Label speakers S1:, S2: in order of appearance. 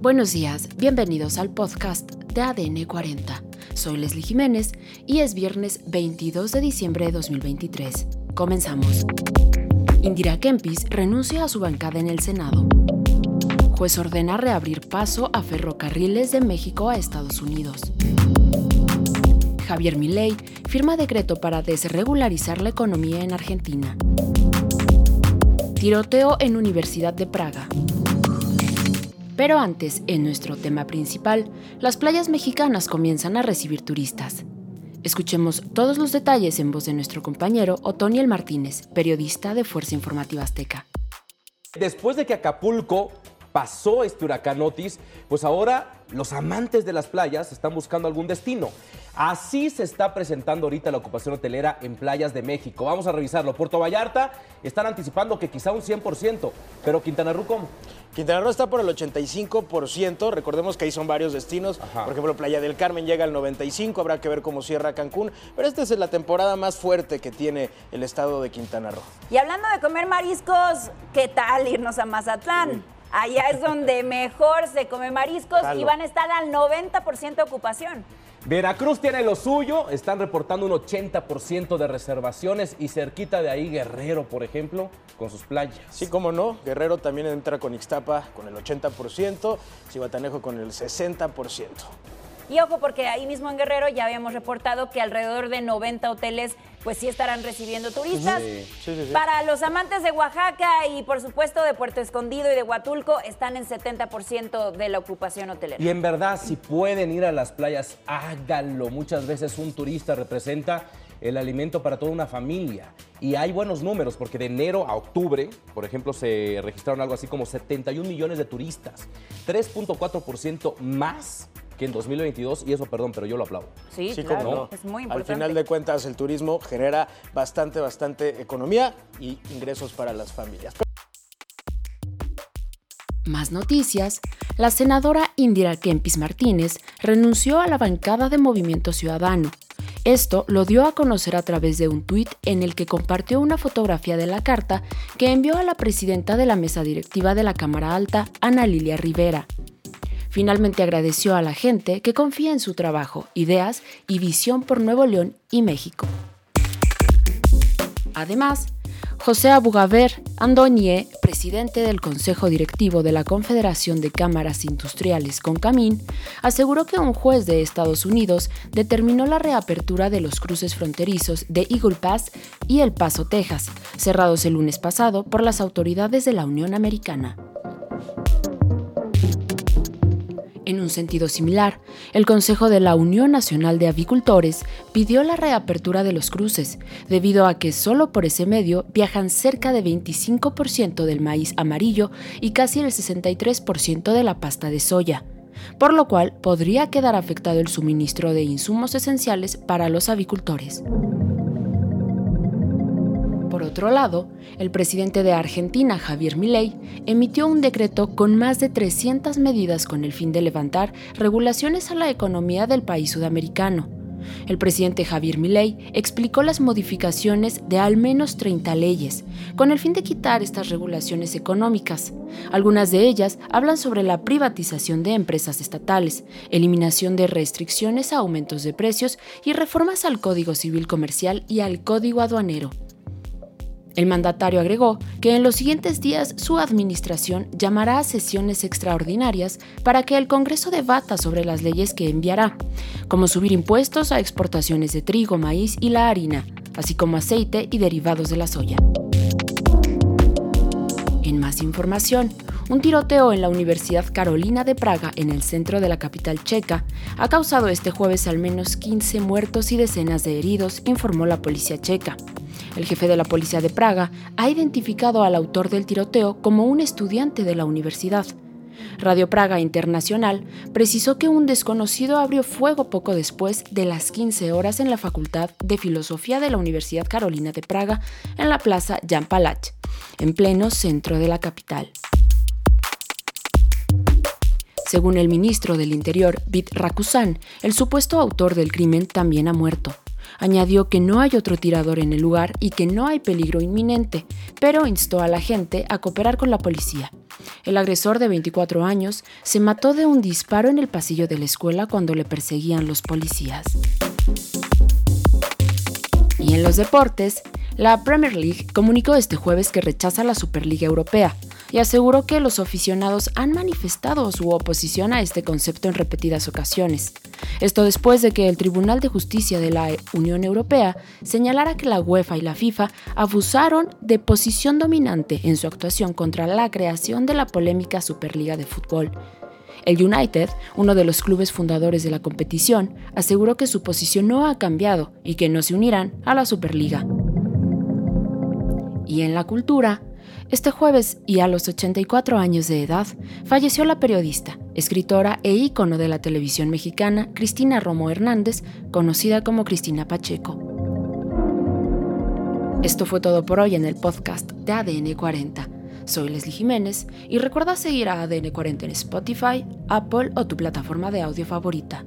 S1: Buenos días, bienvenidos al podcast de ADN 40. Soy Leslie Jiménez y es viernes 22 de diciembre de 2023. Comenzamos. Indira Kempis renuncia a su bancada en el Senado. Juez ordena reabrir paso a ferrocarriles de México a Estados Unidos. Javier Milei firma decreto para desregularizar la economía en Argentina. Tiroteo en Universidad de Praga. Pero antes, en nuestro tema principal, las playas mexicanas comienzan a recibir turistas. Escuchemos todos los detalles en voz de nuestro compañero Otoniel Martínez, periodista de Fuerza Informativa Azteca.
S2: Después de que Acapulco pasó este huracán Otis, pues ahora los amantes de las playas están buscando algún destino. Así se está presentando ahorita la ocupación hotelera en playas de México. Vamos a revisarlo. Puerto Vallarta están anticipando que quizá un 100%, pero Quintana Roo, ¿cómo?
S3: Quintana Roo está por el 85%. Recordemos que ahí son varios destinos. Por ejemplo, Playa del Carmen llega al 95%. Habrá que ver cómo cierra Cancún. Pero esta es la temporada más fuerte que tiene el estado de Quintana Roo.
S4: Y hablando de comer mariscos, ¿qué tal irnos a Mazatlán? Allá es donde mejor se come mariscos y van a estar al 90% de ocupación.
S2: Veracruz tiene lo suyo, están reportando un 80% de reservaciones y cerquita de ahí Guerrero, por ejemplo, con sus playas.
S3: Sí, cómo no, Guerrero también entra con Ixtapa con el 80%, Cihuatanejo con el 60%.
S4: Y ojo, porque ahí mismo en Guerrero ya habíamos reportado que alrededor de 90 hoteles pues sí estarán recibiendo turistas. Para los amantes de Oaxaca y por supuesto de Puerto Escondido y de Huatulco están en 70% de la ocupación hotelera.
S2: Y en verdad, si pueden ir a las playas, háganlo. Muchas veces un turista representa el alimento para toda una familia. Y hay buenos números, porque de enero a octubre, por ejemplo, se registraron algo así como 71 millones de turistas, 3.4% más que en 2022, y eso, perdón, pero yo lo aplaudo.
S4: Sí, claro, es muy importante.
S3: Al final de cuentas, el turismo genera bastante, bastante economía y ingresos para las familias.
S1: Más noticias. La senadora Indira Kempis Martínez renunció a la bancada de Movimiento Ciudadano. Esto lo dio a conocer a través de un tuit en el que compartió una fotografía de la carta que envió a la presidenta de la mesa directiva de la Cámara Alta, Ana Lilia Rivera. Finalmente agradeció a la gente que confía en su trabajo, ideas y visión por Nuevo León y México. Además, José Abugaber Andoñé, presidente del Consejo Directivo de la Confederación de Cámaras Industriales CONCAMIN, aseguró que un juez de Estados Unidos determinó la reapertura de los cruces fronterizos de Eagle Pass y El Paso, Texas, cerrados el lunes pasado por las autoridades de la Unión Americana. En un sentido similar, el Consejo de la Unión Nacional de Avicultores pidió la reapertura de los cruces, debido a que solo por ese medio viajan cerca de 25% del maíz amarillo y casi el 63% de la pasta de soya, por lo cual podría quedar afectado el suministro de insumos esenciales para los avicultores. Por otro lado, el presidente de Argentina, Javier Milei, emitió un decreto con más de 300 medidas con el fin de levantar regulaciones a la economía del país sudamericano. El presidente Javier Milei explicó las modificaciones de al menos 30 leyes, con el fin de quitar estas regulaciones económicas. Algunas de ellas hablan sobre la privatización de empresas estatales, eliminación de restricciones a aumentos de precios y reformas al Código Civil Comercial y al Código Aduanero. El mandatario agregó que en los siguientes días su administración llamará a sesiones extraordinarias para que el Congreso debata sobre las leyes que enviará, como subir impuestos a exportaciones de trigo, maíz y la harina, así como aceite y derivados de la soya. En más información, un tiroteo en la Universidad Carolina de Praga, en el centro de la capital checa, ha causado este jueves al menos 15 muertos y decenas de heridos, informó la policía checa. El jefe de la policía de Praga ha identificado al autor del tiroteo como un estudiante de la universidad. Radio Praga Internacional precisó que un desconocido abrió fuego poco después de las 15 horas en la Facultad de Filosofía de la Universidad Carolina de Praga, en la plaza Jan Palach, en pleno centro de la capital. Según el ministro del Interior, Vit Rakusan, el supuesto autor del crimen también ha muerto. Añadió que no hay otro tirador en el lugar y que no hay peligro inminente, pero instó a la gente a cooperar con la policía. El agresor de 24 años se mató de un disparo en el pasillo de la escuela cuando le perseguían los policías. Y en los deportes, la Premier League comunicó este jueves que rechaza la Superliga Europea y aseguró que los aficionados han manifestado su oposición a este concepto en repetidas ocasiones. Esto después de que el Tribunal de Justicia de la Unión Europea señalara que la UEFA y la FIFA abusaron de posición dominante en su actuación contra la creación de la polémica Superliga de Fútbol. El United, uno de los clubes fundadores de la competición, aseguró que su posición no ha cambiado y que no se unirán a la Superliga. Y en la cultura, este jueves, y a los 84 años de edad, falleció la periodista, escritora e ícono de la televisión mexicana Cristina Romo Hernández, conocida como Cristina Pacheco. Esto fue todo por hoy en el podcast de ADN 40. Soy Leslie Jiménez y recuerda seguir a ADN 40 en Spotify, Apple o tu plataforma de audio favorita.